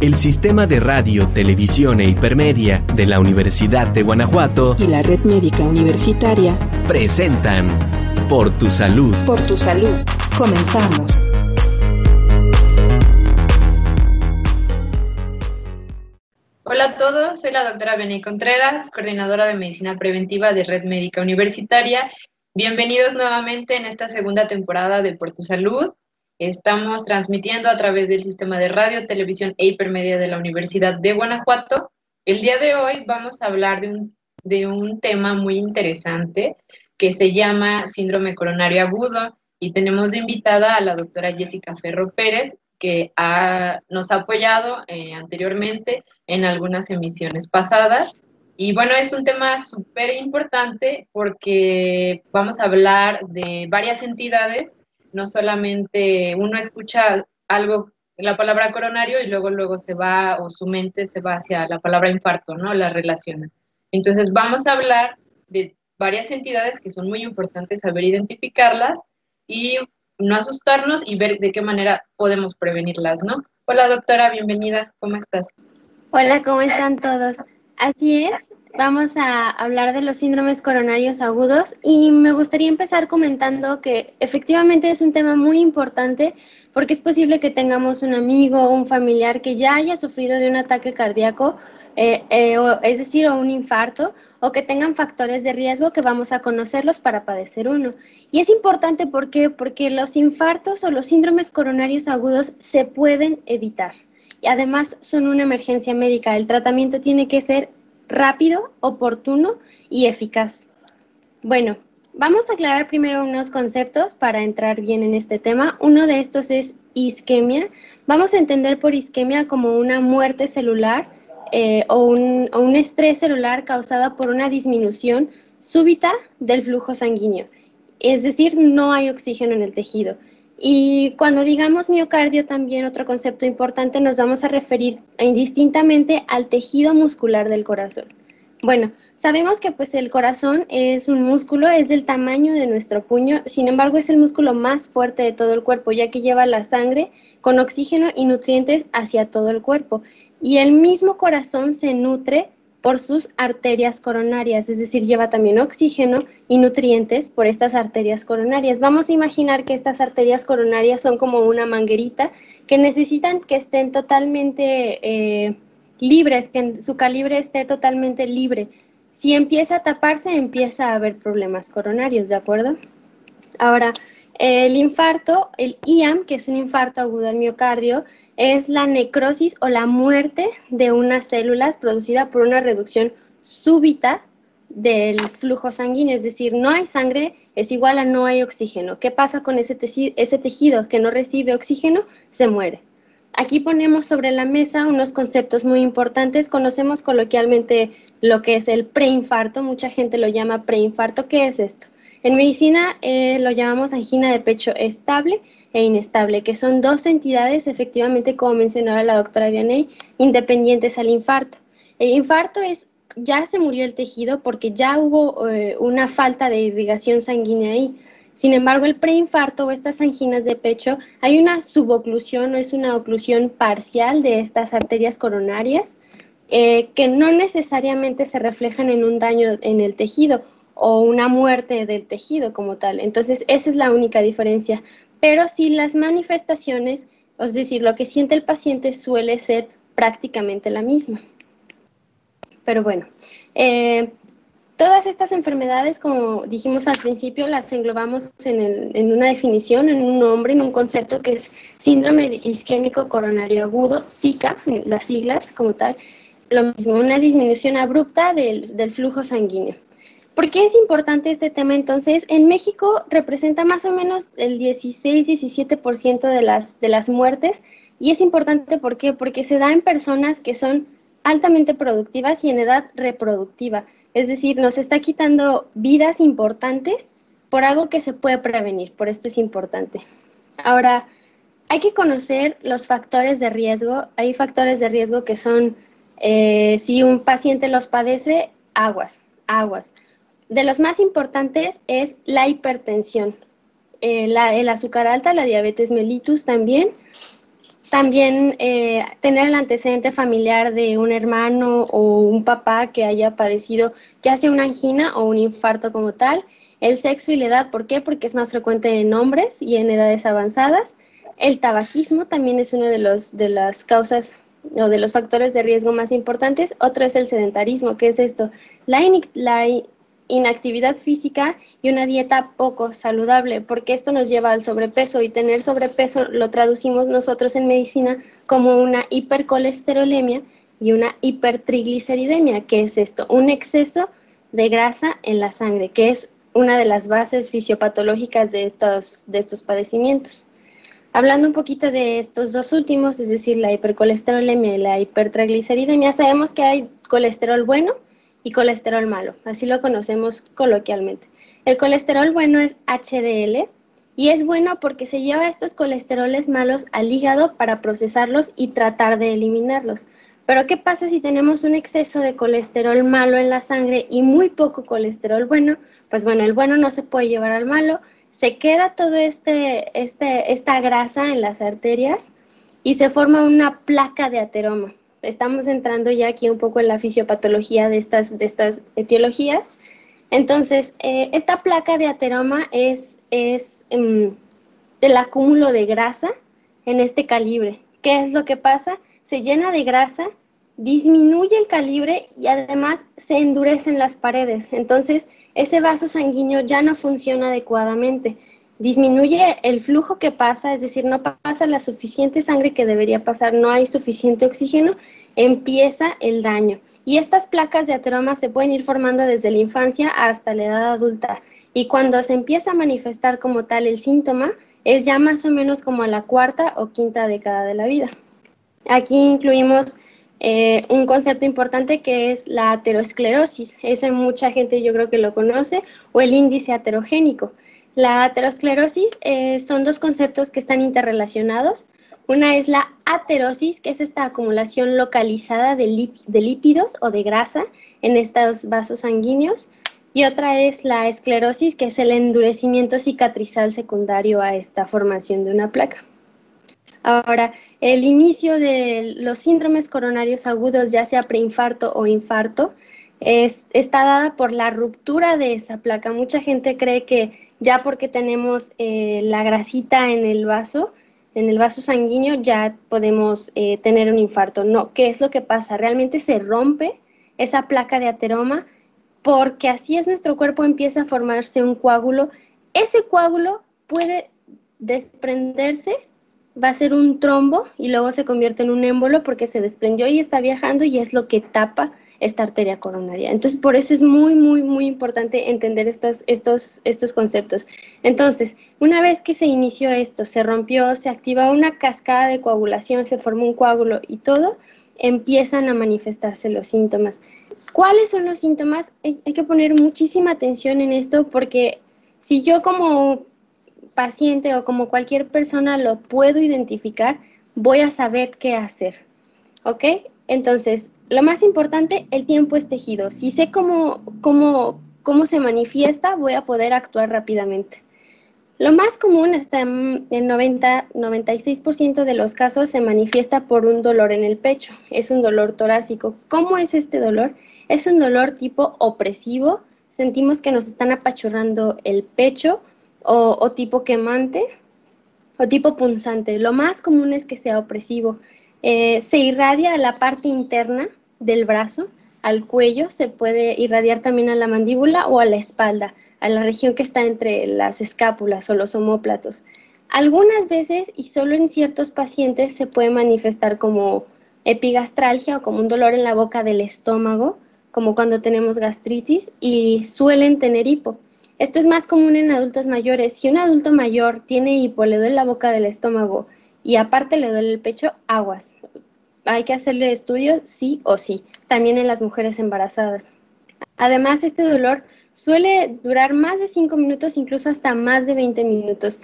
el Sistema de Radio, Televisión e Hipermedia de la Universidad de Guanajuato y la Red Médica Universitaria presentan Por tu Salud. Por tu Salud. Comenzamos. Hola a todos, soy la doctora Beni Contreras, coordinadora de Medicina Preventiva de Red Médica Universitaria. Bienvenidos nuevamente en esta segunda temporada de Por tu Salud. Estamos transmitiendo a través del sistema de radio, televisión e hipermedia de la Universidad de Guanajuato. El día de hoy vamos a hablar de un, de un tema muy interesante que se llama síndrome coronario agudo y tenemos de invitada a la doctora Jessica Ferro Pérez, que nos ha apoyado eh, anteriormente en algunas emisiones pasadas. Y bueno, es un tema súper importante porque vamos a hablar de varias entidades, no solamente uno escucha algo, la palabra coronario y luego luego se va o su mente se va hacia la palabra infarto, ¿no? La relaciona. Entonces vamos a hablar de varias entidades que son muy importantes saber identificarlas y no asustarnos y ver de qué manera podemos prevenirlas, ¿no? Hola doctora, bienvenida, ¿cómo estás? Hola, ¿cómo están todos? Así es, vamos a hablar de los síndromes coronarios agudos y me gustaría empezar comentando que efectivamente es un tema muy importante porque es posible que tengamos un amigo o un familiar que ya haya sufrido de un ataque cardíaco, eh, eh, es decir, o un infarto o que tengan factores de riesgo que vamos a conocerlos para padecer uno. Y es importante ¿por porque los infartos o los síndromes coronarios agudos se pueden evitar. Y además son una emergencia médica. El tratamiento tiene que ser rápido, oportuno y eficaz. Bueno, vamos a aclarar primero unos conceptos para entrar bien en este tema. Uno de estos es isquemia. Vamos a entender por isquemia como una muerte celular eh, o, un, estrés celular causado por una disminución súbita del flujo sanguíneo. Es decir, no hay oxígeno en el tejido. Y cuando digamos miocardio, también otro concepto importante, nos vamos a referir indistintamente al tejido muscular del corazón. Bueno, sabemos que pues el corazón es un músculo, es del tamaño de nuestro puño, sin embargo es el músculo más fuerte de todo el cuerpo, ya que lleva la sangre con oxígeno y nutrientes hacia todo el cuerpo y el mismo corazón se nutre por sus arterias coronarias, es decir, lleva también oxígeno y nutrientes por estas arterias coronarias. Vamos a imaginar que estas arterias coronarias son como una manguerita que necesitan que estén totalmente eh, libres, que su calibre esté totalmente libre. Si empieza a taparse, empieza a haber problemas coronarios, ¿de acuerdo? Ahora, el infarto, el IAM, que es un infarto agudo al miocardio, es la necrosis o la muerte de unas células producida por una reducción súbita del flujo sanguíneo, es decir, no hay sangre, es igual a no hay oxígeno. ¿Qué pasa con ese, tejido, que no recibe oxígeno? Se muere. Aquí ponemos sobre la mesa unos conceptos muy importantes. Conocemos coloquialmente lo que es el preinfarto, mucha gente lo llama preinfarto. ¿Qué es esto? En medicina eh, lo llamamos angina de pecho estable e inestable, que son dos entidades, efectivamente, como mencionaba la doctora Vianney, independientes al infarto. El infarto es, ya se murió el tejido porque ya hubo eh, una falta de irrigación sanguínea ahí. Sin embargo, el preinfarto o estas anginas de pecho, hay una suboclusión o es una oclusión parcial de estas arterias coronarias eh, que no necesariamente se reflejan en un daño en el tejido o una muerte del tejido como tal. Entonces, esa es la única diferencia pero sí las manifestaciones, es decir, lo que siente el paciente suele ser prácticamente la misma. Pero bueno, eh, todas estas enfermedades, como dijimos al principio, las englobamos en, una definición, en un nombre, en un concepto que es síndrome isquémico coronario agudo, SICA, las siglas como tal, lo mismo, una disminución abrupta del flujo sanguíneo. ¿Por qué es importante este tema entonces? En México representa más o menos el 16-17% de las, de las muertes y es importante ¿por qué? porque se da en personas que son altamente productivas y en edad reproductiva. Es decir, nos está quitando vidas importantes por algo que se puede prevenir, por esto es importante. Ahora, hay que conocer los factores de riesgo. Hay factores de riesgo que son, eh, si un paciente los padece, aguas, aguas. De los más importantes es la hipertensión, eh, el azúcar alta, la diabetes mellitus también, también eh, tener el antecedente familiar de un hermano o un papá que haya padecido ya sea una angina o un infarto como tal. El sexo y la edad, ¿por qué? Porque es más frecuente en hombres y en edades avanzadas. El tabaquismo también es una de, los, de las causas o de los factores de riesgo más importantes. Otro es el sedentarismo, que es esto, la, la inactividad física y una dieta poco saludable, porque esto nos lleva al sobrepeso y tener sobrepeso lo traducimos nosotros en medicina como una hipercolesterolemia y una hipertrigliceridemia, que es esto, un exceso de grasa en la sangre, que es una de las bases fisiopatológicas de estos, de estos padecimientos. Hablando un poquito de estos dos últimos, es decir, la hipercolesterolemia y la hipertrigliceridemia, sabemos que hay colesterol bueno, y colesterol malo, así lo conocemos coloquialmente. El colesterol bueno es HDL y es bueno porque se lleva estos colesteroles malos al hígado para procesarlos y tratar de eliminarlos. Pero ¿qué pasa si tenemos un exceso de colesterol malo en la sangre y muy poco colesterol bueno? Pues bueno, el bueno no se puede llevar al malo, se queda todo este, este esta grasa en las arterias y se forma una placa de ateroma estamos entrando ya aquí un poco en la fisiopatología de estas, de estas etiologías. Entonces, eh, esta placa de ateroma es, es um, el acúmulo de grasa en este calibre. ¿Qué es lo que pasa? Se llena de grasa, disminuye el calibre y además se endurecen las paredes. Entonces, ese vaso sanguíneo ya no funciona adecuadamente disminuye el flujo que pasa, es decir, no pasa la suficiente sangre que debería pasar, no hay suficiente oxígeno, empieza el daño. Y estas placas de ateroma se pueden ir formando desde la infancia hasta la edad adulta. Y cuando se empieza a manifestar como tal el síntoma, es ya más o menos como a la cuarta o quinta década de la vida. Aquí incluimos eh, un concepto importante que es la aterosclerosis. Ese mucha gente yo creo que lo conoce, o el índice aterogénico. La aterosclerosis eh, son dos conceptos que están interrelacionados. Una es la aterosis, que es esta acumulación localizada de, lípidos o de grasa en estos vasos sanguíneos. Y otra es la esclerosis, que es el endurecimiento cicatrizal secundario a esta formación de una placa. Ahora, el inicio de los síndromes coronarios agudos, ya sea preinfarto o infarto, está dada por la ruptura de esa placa. Mucha gente cree que ya porque tenemos eh, la grasita en el vaso, en el vaso sanguíneo, ya podemos eh, tener un infarto. No, ¿qué es lo que pasa? Realmente se rompe esa placa de ateroma porque así es nuestro cuerpo, empieza a formarse un coágulo. Ese coágulo puede desprenderse, va a ser un trombo y luego se convierte en un émbolo porque se desprendió y está viajando y es lo que tapa esta arteria coronaria. Entonces, por eso es muy, muy, muy importante entender estos, estos, estos conceptos. Entonces, una vez que se inició esto, se rompió, se activa una cascada de coagulación, se formó un coágulo y todo, empiezan a manifestarse los síntomas. ¿Cuáles son los síntomas? Hay, que poner muchísima atención en esto porque si yo como paciente o como cualquier persona lo puedo identificar, voy a saber qué hacer. ¿Ok? Entonces, lo más importante, el tiempo es tejido. Si sé cómo, cómo, cómo se manifiesta, voy a poder actuar rápidamente. Lo más común, hasta el 90-96% de los casos, se manifiesta por un dolor en el pecho. Es un dolor torácico. ¿Cómo es este dolor? Es un dolor tipo opresivo. Sentimos que nos están apachurrando el pecho o, o tipo quemante o tipo punzante. Lo más común es que sea opresivo. Eh, se irradia a la parte interna del brazo, al cuello, se puede irradiar también a la mandíbula o a la espalda, a la región que está entre las escápulas o los omóplatos. Algunas veces y solo en ciertos pacientes se puede manifestar como epigastralgia o como un dolor en la boca del estómago, como cuando tenemos gastritis y suelen tener hipo. Esto es más común en adultos mayores. Si un adulto mayor tiene hipo, le duele la boca del estómago y aparte le duele el pecho, aguas. Hay que hacerle estudios sí o sí, también en las mujeres embarazadas. Además, este dolor suele durar más de 5 minutos, incluso hasta más de 20 minutos.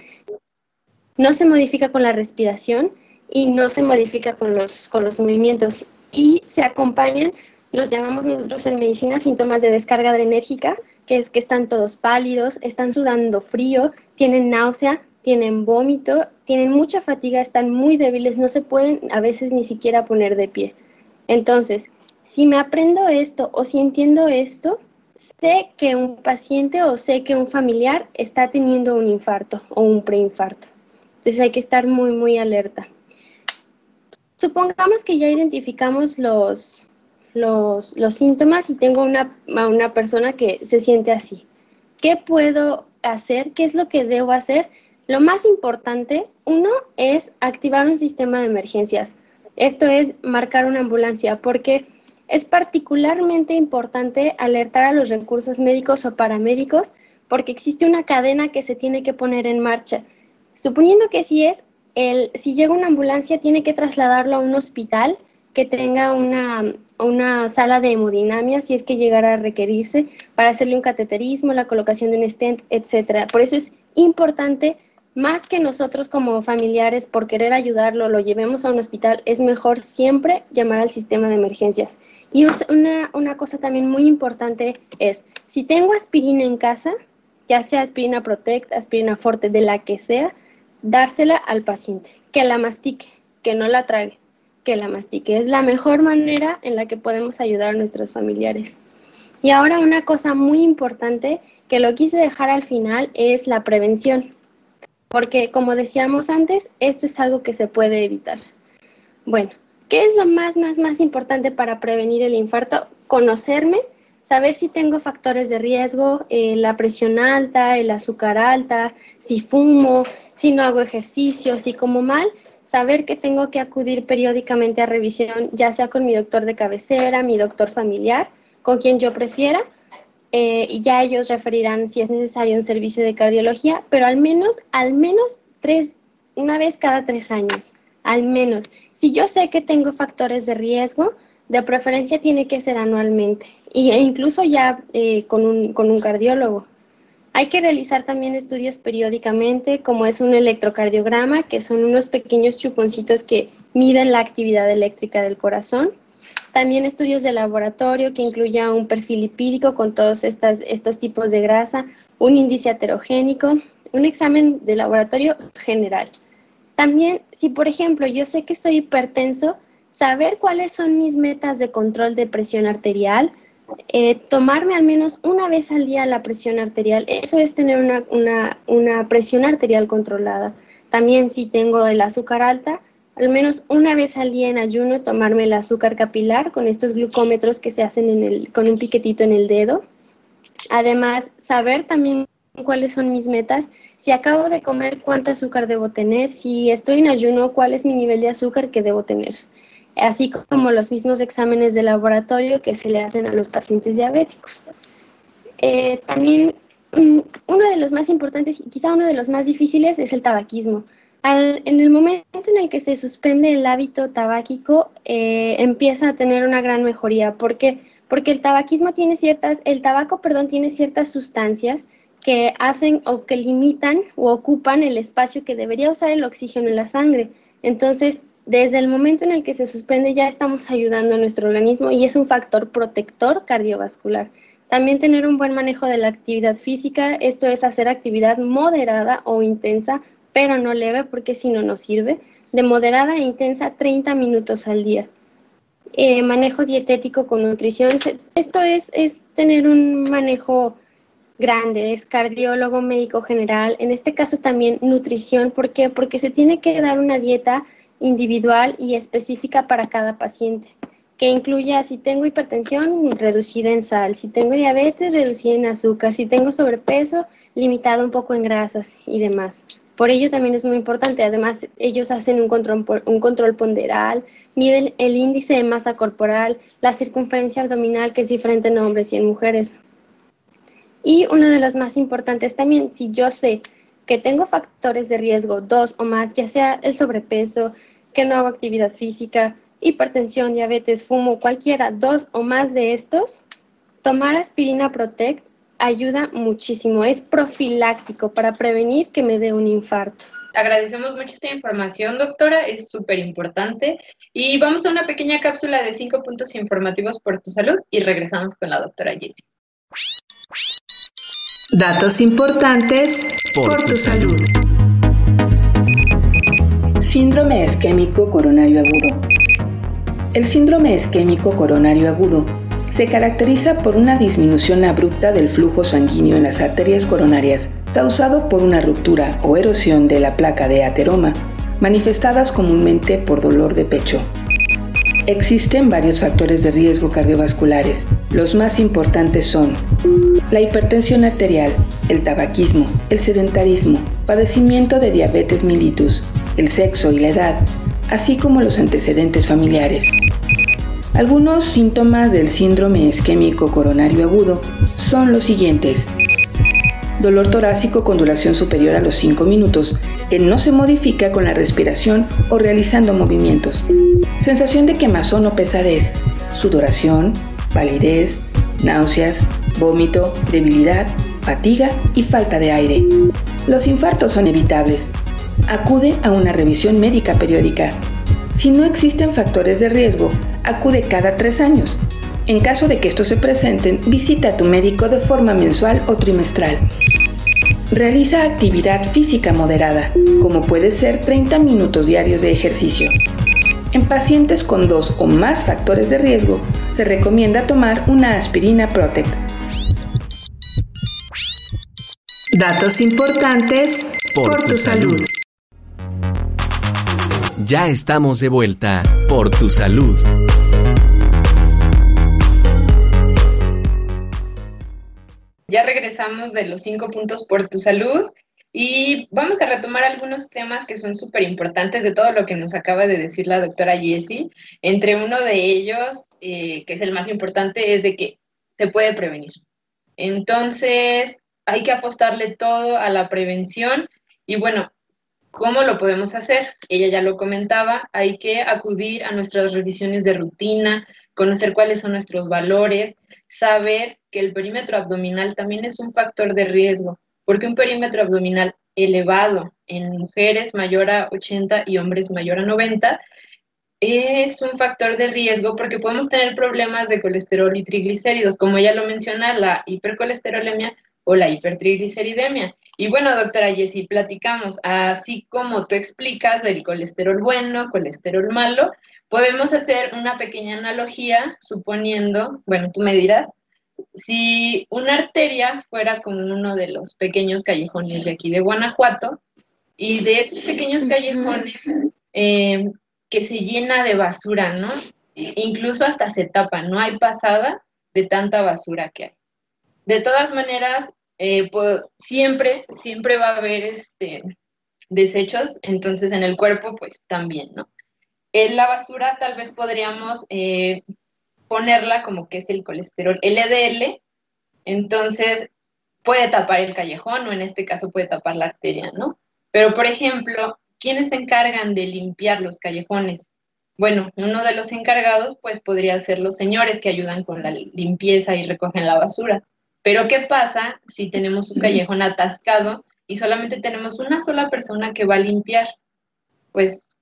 No se modifica con la respiración y no se modifica con los, con los movimientos y se acompañan, los llamamos nosotros en medicina síntomas de descarga adrenérgica, que es que están todos pálidos, están sudando frío, tienen náusea, tienen vómito, tienen mucha fatiga, están muy débiles, no se pueden a veces ni siquiera poner de pie. Entonces, si me aprendo esto o si entiendo esto, sé que un paciente o sé que un familiar está teniendo un infarto o un preinfarto. Entonces hay que estar muy, muy alerta. Supongamos que ya identificamos los, los, síntomas y tengo una, una persona que se siente así. ¿Qué puedo hacer? ¿Qué es lo que debo hacer? Lo más importante, uno, es activar un sistema de emergencias. Esto es marcar una ambulancia, porque es particularmente importante alertar a los recursos médicos o paramédicos, porque existe una cadena que se tiene que poner en marcha. Suponiendo que si es el, si llega una ambulancia, tiene que trasladarlo a un hospital que tenga una, una sala de hemodinamia, si es que llegara a requerirse, para hacerle un cateterismo, la colocación de un stent, etc. Por eso es importante, más que nosotros como familiares, por querer ayudarlo, lo llevemos a un hospital, es mejor siempre llamar al sistema de emergencias. Y una, una cosa también muy importante es, si tengo aspirina en casa, ya sea aspirina Protect, aspirina Forte, de la que sea, dársela al paciente, que la mastique, que no la trague, que la mastique. Es la mejor manera en la que podemos ayudar a nuestros familiares. Y ahora una cosa muy importante que lo quise dejar al final es la prevención, porque como decíamos antes, esto es algo que se puede evitar. Bueno, ¿qué es lo más, más, más importante para prevenir el infarto? Conocerme, saber si tengo factores de riesgo, eh, la presión alta, el azúcar alta, si fumo, si no hago ejercicio, si como mal, saber que tengo que acudir periódicamente a revisión, ya sea con mi doctor de cabecera, mi doctor familiar, con quien yo prefiera, eh, y ya ellos referirán si es necesario un servicio de cardiología, pero al menos, al menos tres, una vez cada tres años, al menos. Si yo sé que tengo factores de riesgo, de preferencia tiene que ser anualmente, e incluso ya eh, con, un, con un cardiólogo. Hay que realizar también estudios periódicamente, como es un electrocardiograma, que son unos pequeños chuponcitos que miden la actividad eléctrica del corazón. También estudios de laboratorio que incluya un perfil lipídico con todos estas, estos tipos de grasa, un índice heterogénico, un examen de laboratorio general. También, si por ejemplo yo sé que soy hipertenso, saber cuáles son mis metas de control de presión arterial, eh, tomarme al menos una vez al día la presión arterial, eso es tener una, presión arterial controlada. También si tengo el azúcar alta, al menos una vez al día en ayuno tomarme el azúcar capilar con estos glucómetros que se hacen con un piquetito en el dedo. Además, saber también cuáles son mis metas, si acabo de comer, cuánto azúcar debo tener, si estoy en ayuno, cuál es mi nivel de azúcar que debo tener así como los mismos exámenes de laboratorio que se le hacen a los pacientes diabéticos. Eh, también mm, uno de los más importantes y quizá uno de los más difíciles es el tabaquismo. En el momento en el que se suspende el hábito tabáquico, eh, empieza a tener una gran mejoría. ¿Por qué? Porque el tabaquismo tiene ciertas, el tabaco, perdón, tiene ciertas sustancias que hacen o que limitan o ocupan el espacio que debería usar el oxígeno en la sangre. Entonces, desde el momento en el que se suspende ya estamos ayudando a nuestro organismo y es un factor protector cardiovascular. También tener un buen manejo de la actividad física, esto es hacer actividad moderada o intensa, pero no leve porque si no nos sirve, de moderada e intensa 30 minutos al día. Eh, manejo dietético con nutrición, esto es, es tener un manejo grande, es cardiólogo, médico general, en este caso también nutrición, ¿por qué? Porque se tiene que dar una dieta individual y específica para cada paciente, que incluya si tengo hipertensión, reducida en sal, si tengo diabetes, reducida en azúcar, si tengo sobrepeso, limitado un poco en grasas y demás. Por ello también es muy importante. Además, ellos hacen un control, ponderal, miden el índice de masa corporal, la circunferencia abdominal, que es diferente en hombres y en mujeres. Y uno de los más importantes también, si yo sé que tengo factores de riesgo, dos o más, ya sea el sobrepeso, que no hago actividad física, hipertensión, diabetes, fumo, cualquiera, dos o más de estos, tomar aspirina Protect ayuda muchísimo. Es profiláctico para prevenir que me dé un infarto. Agradecemos mucho esta información, doctora, es súper importante. Y vamos a una pequeña cápsula de cinco puntos informativos por tu salud y regresamos con la doctora Jessie. Datos importantes por, tu salud. Síndrome isquémico coronario agudo. El síndrome isquémico coronario agudo se caracteriza por una disminución abrupta del flujo sanguíneo en las arterias coronarias, causado por una ruptura o erosión de la placa de ateroma, manifestadas comúnmente por dolor de pecho. Existen varios factores de riesgo cardiovasculares. Los más importantes son la hipertensión arterial, el tabaquismo, el sedentarismo, padecimiento de diabetes mellitus, el sexo y la edad, así como los antecedentes familiares. Algunos síntomas del síndrome isquémico coronario agudo son los siguientes. Dolor torácico con duración superior a los 5 minutos, que no se modifica con la respiración o realizando movimientos. Sensación de quemazón o pesadez, sudoración, palidez, náuseas, vómito, debilidad, fatiga y falta de aire. Los infartos son evitables. Acude a una revisión médica periódica. Si no existen factores de riesgo, acude cada tres años. En caso de que estos se presenten, visita a tu médico de forma mensual o trimestral. Realiza actividad física moderada, como puede ser 30 minutos diarios de ejercicio. En pacientes con dos o más factores de riesgo, se recomienda tomar una aspirina Protect. Datos importantes por, tu salud. Ya estamos de vuelta por tu salud. Ya regresamos de los cinco puntos por tu salud y vamos a retomar algunos temas que son súper importantes de todo lo que nos acaba de decir la doctora Jessie. Entre uno de ellos, eh, que es el más importante, es de que se puede prevenir. Entonces, hay que apostarle todo a la prevención y bueno, ¿cómo lo podemos hacer? Ella ya lo comentaba, hay que acudir a nuestras revisiones de rutina, conocer cuáles son nuestros valores, saber que el perímetro abdominal también es un factor de riesgo, porque un perímetro abdominal elevado en mujeres mayor a 80 y hombres mayor a 90 es un factor de riesgo porque podemos tener problemas de colesterol y triglicéridos, como ella lo menciona, la hipercolesterolemia o la hipertrigliceridemia. Y bueno, doctora Jessie, platicamos, así como tú explicas del colesterol bueno, colesterol malo, podemos hacer una pequeña analogía suponiendo, bueno, tú me dirás, si una arteria fuera como uno de los pequeños callejones de aquí de Guanajuato, y de esos pequeños callejones eh, que se llena de basura, ¿no? Incluso hasta se tapa, no hay pasada de tanta basura que hay. De todas maneras, eh, pues, siempre, siempre va a haber este, desechos, entonces en el cuerpo pues también, ¿no? En la basura tal vez podríamos eh, ponerla como que es el colesterol LDL, entonces puede tapar el callejón o en este caso puede tapar la arteria, ¿no? Pero por ejemplo, ¿quiénes se encargan de limpiar los callejones? Bueno, uno de los encargados pues podría ser los señores que ayudan con la limpieza y recogen la basura. Pero ¿qué pasa si tenemos un callejón atascado y solamente tenemos una sola persona que va a limpiar? Pues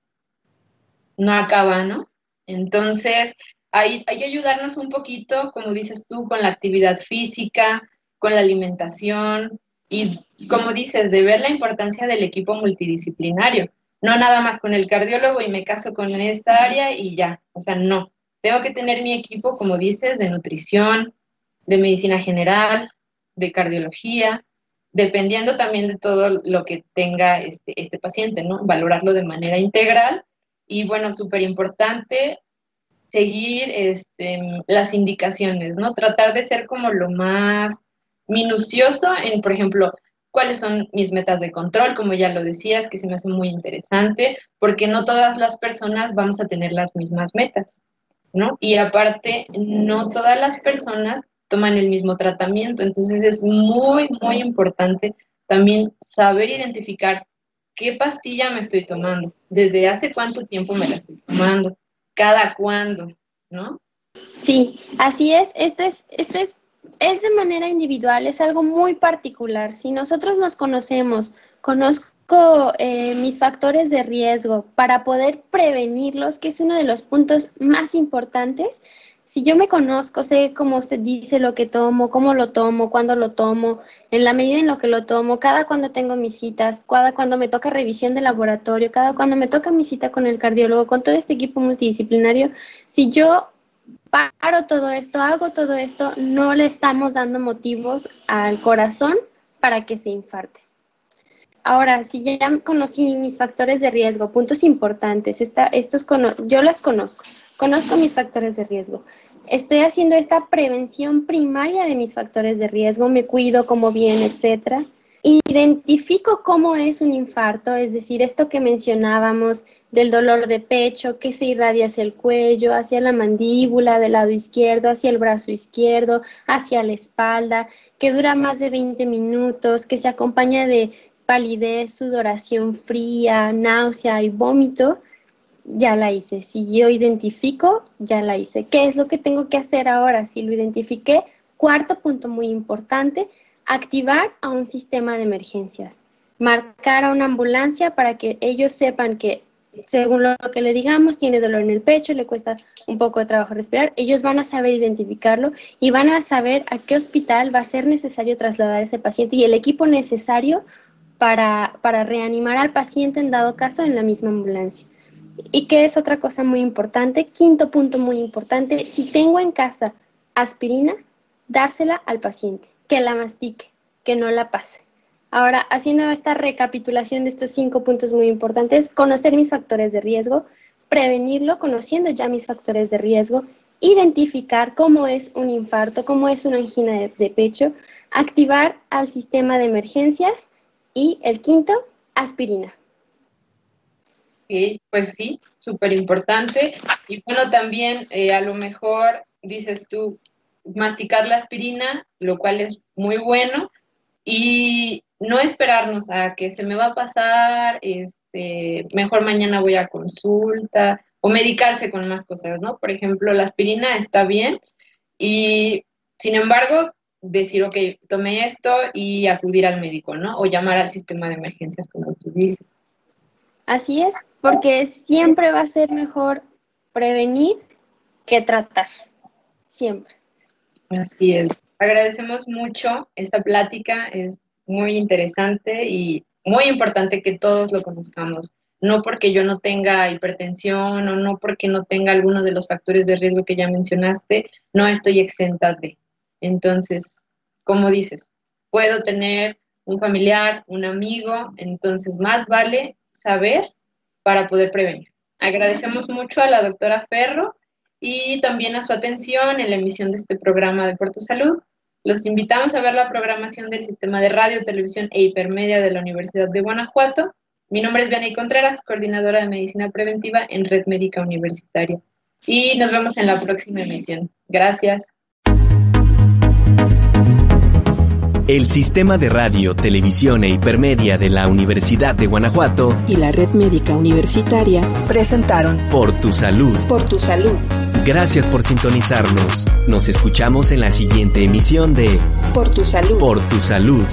no acaba, ¿no? Entonces, hay, hay, que ayudarnos un poquito, como dices tú, con la actividad física, con la alimentación y, como dices, de ver la importancia del equipo multidisciplinario. No nada más con el cardiólogo y me caso con esta área y ya. O sea, no. Tengo que tener mi equipo, como dices, de nutrición, de medicina general, de cardiología, dependiendo también de todo lo que tenga este, este paciente, ¿no? Valorarlo de manera integral. Y bueno, súper importante seguir este, las indicaciones, ¿no? Tratar de ser como lo más minucioso en, por ejemplo, cuáles son mis metas de control, como ya lo decías, que se me hace muy interesante, porque no todas las personas vamos a tener las mismas metas, ¿no? Y aparte, no todas las personas toman el mismo tratamiento. Entonces es muy, muy importante también saber identificar qué pastilla me estoy tomando, desde hace cuánto tiempo me la estoy tomando, cada cuándo, ¿no? Sí, así es. Esto es, esto es, es de manera individual, es algo muy particular. Si nosotros nos conocemos, conozco eh, mis factores de riesgo para poder prevenirlos, que es uno de los puntos más importantes, si yo me conozco, sé cómo usted dice lo que tomo, cómo lo tomo, cuándo lo tomo, en la medida en lo que lo tomo, cada cuando tengo mis citas, cada cuando me toca revisión de laboratorio, cada cuando me toca mi cita con el cardiólogo, con todo este equipo multidisciplinario, si yo paro todo esto, hago todo esto, no le estamos dando motivos al corazón para que se infarte. Ahora, si ya conocí mis factores de riesgo, puntos importantes, estos yo las conozco, conozco mis factores de riesgo. Estoy haciendo esta prevención primaria de mis factores de riesgo, me cuido como bien, etcétera. Identifico cómo es un infarto, es decir, esto que mencionábamos del dolor de pecho que se irradia hacia el cuello, hacia la mandíbula del lado izquierdo, hacia el brazo izquierdo, hacia la espalda, que dura más de 20 minutos, que se acompaña de palidez, sudoración fría, náusea y vómito, ya la hice. Si yo identifico, ya la hice. ¿Qué es lo que tengo que hacer ahora? Si lo identifiqué, cuarto punto muy importante, activar a un sistema de emergencias. Marcar a una ambulancia para que ellos sepan que según lo que le digamos, tiene dolor en el pecho, le cuesta un poco de trabajo respirar, ellos van a saber identificarlo y van a saber a qué hospital va a ser necesario trasladar a ese paciente y el equipo necesario para, para reanimar al paciente en dado caso en la misma ambulancia. Y que es otra cosa muy importante, quinto punto muy importante, si tengo en casa aspirina, dársela al paciente, que la mastique, que no la pase. Ahora, haciendo esta recapitulación de estos cinco puntos muy importantes, conocer mis factores de riesgo, prevenirlo conociendo ya mis factores de riesgo, identificar cómo es un infarto, cómo es una angina de, de pecho, activar al sistema de emergencias y el quinto, aspirina. Sí, pues sí, súper importante. Y bueno, también eh, a lo mejor dices tú, masticar la aspirina, lo cual es muy bueno, y no esperarnos a que se me va a pasar, este, mejor mañana voy a consulta, o medicarse con más cosas, ¿no? Por ejemplo, la aspirina está bien, y sin embargo, decir, ok, tomé esto y acudir al médico, ¿no? O llamar al sistema de emergencias, como tú dices. Así es, porque siempre va a ser mejor prevenir que tratar, siempre. Así es. Agradecemos mucho esta plática, es muy interesante y muy importante que todos lo conozcamos. No porque yo no tenga hipertensión o no porque no tenga alguno de los factores de riesgo que ya mencionaste, no estoy exenta de. Entonces, como dices, puedo tener un familiar, un amigo, entonces más vale saber para poder prevenir. Agradecemos mucho a la doctora Ferro y también a su atención en la emisión de este programa de Por tu Salud. Los invitamos a ver la programación del Sistema de Radio, Televisión e Hipermedia de la Universidad de Guanajuato. Mi nombre es Vianey Contreras, coordinadora de Medicina Preventiva en Red Médica Universitaria. Y nos vemos en la próxima emisión. Gracias. El Sistema de Radio, Televisión e Hipermedia de la Universidad de Guanajuato y la Red Médica Universitaria presentaron Por tu Salud. Por tu Salud. Gracias por sintonizarnos. Nos escuchamos en la siguiente emisión de Por tu Salud. Por tu Salud.